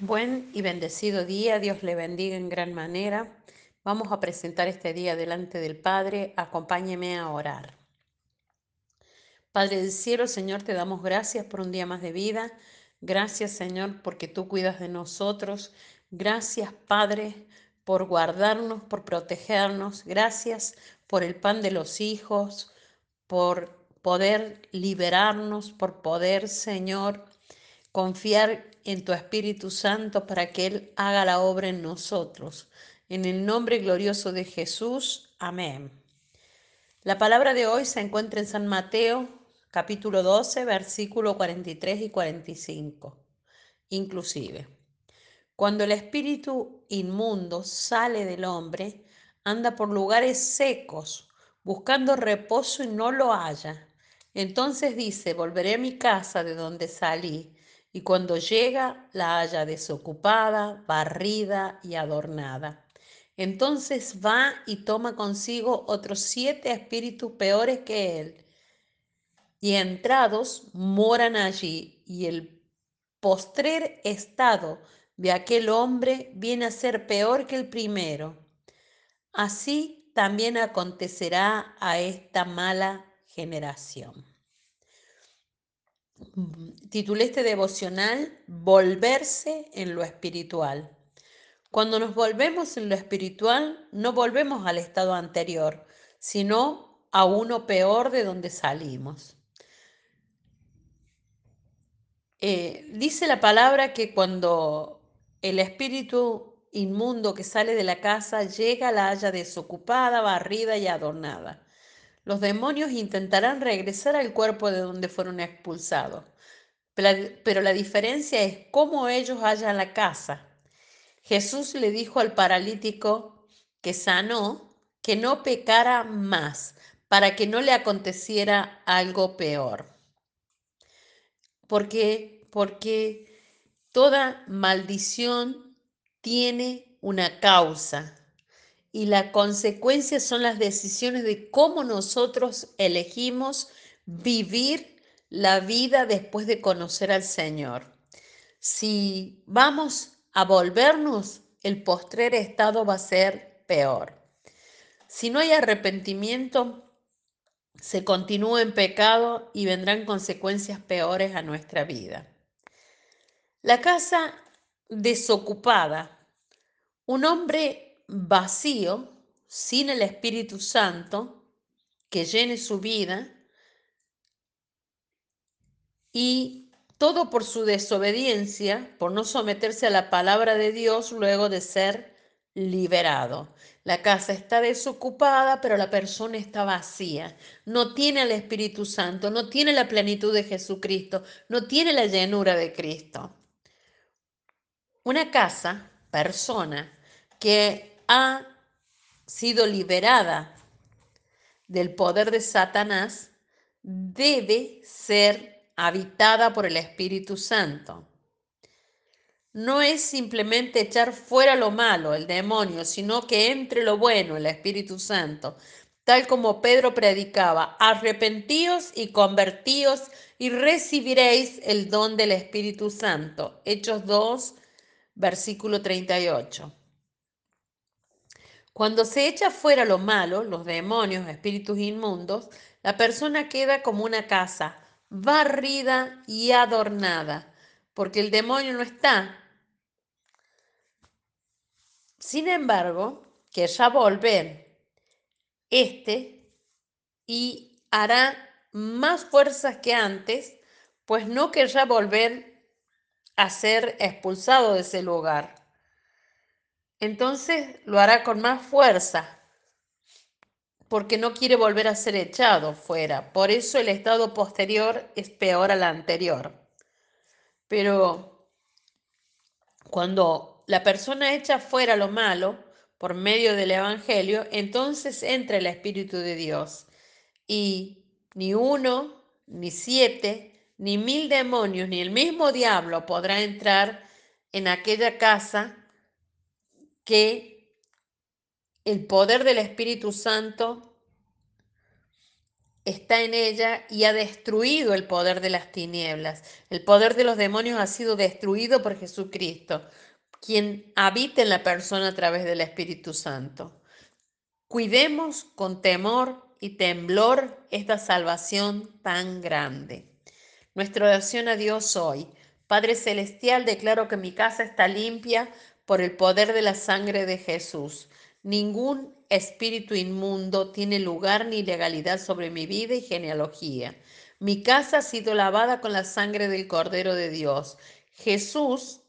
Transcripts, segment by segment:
Buen y bendecido día, Dios le bendiga en gran manera. Vamos a presentar este día delante del Padre. Acompáñeme a orar. Padre del cielo, Señor, te damos gracias por un día más de vida. Gracias, Señor, porque tú cuidas de nosotros. Gracias, Padre, por guardarnos, por protegernos. Gracias por el pan de los hijos, por poder liberarnos, por poder, Señor, confiar en tu Espíritu Santo para que Él haga la obra en nosotros. En el nombre glorioso de Jesús. Amén. La palabra de hoy se encuentra en San Mateo, capítulo 12, versículo 43 y 45, inclusive. Cuando el espíritu inmundo sale del hombre, anda por lugares secos, buscando reposo y no lo halla. Entonces dice, volveré a mi casa de donde salí y cuando llega la halla desocupada, barrida y adornada. Entonces va y toma consigo otros siete espíritus peores que él, y entrados moran allí, y el postrer estado de aquel hombre viene a ser peor que el primero. Así también acontecerá a esta mala generación. Titulé este devocional Volverse en lo espiritual. Cuando nos volvemos en lo espiritual, no volvemos al estado anterior, sino a uno peor de donde salimos. Eh, dice la palabra que cuando el espíritu inmundo que sale de la casa llega, la haya desocupada, barrida y adornada los demonios intentarán regresar al cuerpo de donde fueron expulsados. Pero la diferencia es cómo ellos hallan la casa. Jesús le dijo al paralítico que sanó que no pecara más para que no le aconteciera algo peor. Porque, porque toda maldición tiene una causa y la consecuencia son las decisiones de cómo nosotros elegimos vivir la vida después de conocer al Señor. Si vamos a volvernos, el postrer estado va a ser peor. Si no hay arrepentimiento, se continúa en pecado y vendrán consecuencias peores a nuestra vida. La casa desocupada. Un hombre vacío, sin el Espíritu Santo que llene su vida y todo por su desobediencia, por no someterse a la palabra de Dios luego de ser liberado. La casa está desocupada, pero la persona está vacía. No tiene el Espíritu Santo, no tiene la plenitud de Jesucristo, no tiene la llenura de Cristo. Una casa, persona, que ha sido liberada del poder de Satanás, debe ser habitada por el Espíritu Santo. No es simplemente echar fuera lo malo, el demonio, sino que entre lo bueno, el Espíritu Santo. Tal como Pedro predicaba, arrepentíos y convertíos y recibiréis el don del Espíritu Santo. Hechos 2, versículo 38. Cuando se echa fuera lo malo, los demonios, espíritus inmundos, la persona queda como una casa, barrida y adornada, porque el demonio no está. Sin embargo, querrá volver este y hará más fuerzas que antes, pues no querrá volver a ser expulsado de ese lugar entonces lo hará con más fuerza, porque no quiere volver a ser echado fuera. Por eso el estado posterior es peor al anterior. Pero cuando la persona echa fuera lo malo por medio del Evangelio, entonces entra el Espíritu de Dios. Y ni uno, ni siete, ni mil demonios, ni el mismo diablo podrá entrar en aquella casa que el poder del Espíritu Santo está en ella y ha destruido el poder de las tinieblas. El poder de los demonios ha sido destruido por Jesucristo, quien habita en la persona a través del Espíritu Santo. Cuidemos con temor y temblor esta salvación tan grande. Nuestra oración a Dios hoy. Padre Celestial, declaro que mi casa está limpia por el poder de la sangre de Jesús. Ningún espíritu inmundo tiene lugar ni legalidad sobre mi vida y genealogía. Mi casa ha sido lavada con la sangre del Cordero de Dios. Jesús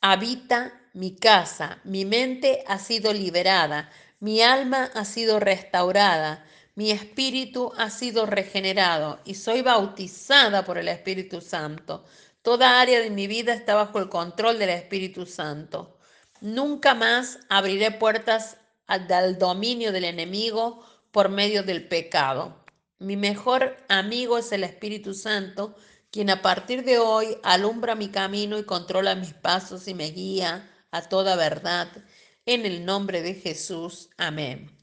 habita mi casa, mi mente ha sido liberada, mi alma ha sido restaurada, mi espíritu ha sido regenerado y soy bautizada por el Espíritu Santo. Toda área de mi vida está bajo el control del Espíritu Santo. Nunca más abriré puertas al dominio del enemigo por medio del pecado. Mi mejor amigo es el Espíritu Santo, quien a partir de hoy alumbra mi camino y controla mis pasos y me guía a toda verdad. En el nombre de Jesús. Amén.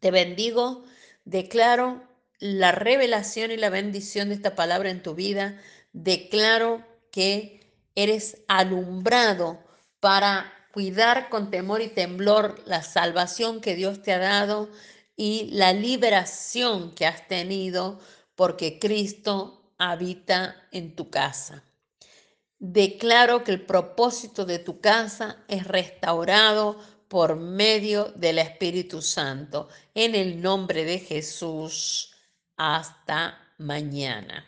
Te bendigo, declaro la revelación y la bendición de esta palabra en tu vida. Declaro que eres alumbrado para cuidar con temor y temblor la salvación que Dios te ha dado y la liberación que has tenido porque Cristo habita en tu casa. Declaro que el propósito de tu casa es restaurado por medio del Espíritu Santo. En el nombre de Jesús, hasta mañana.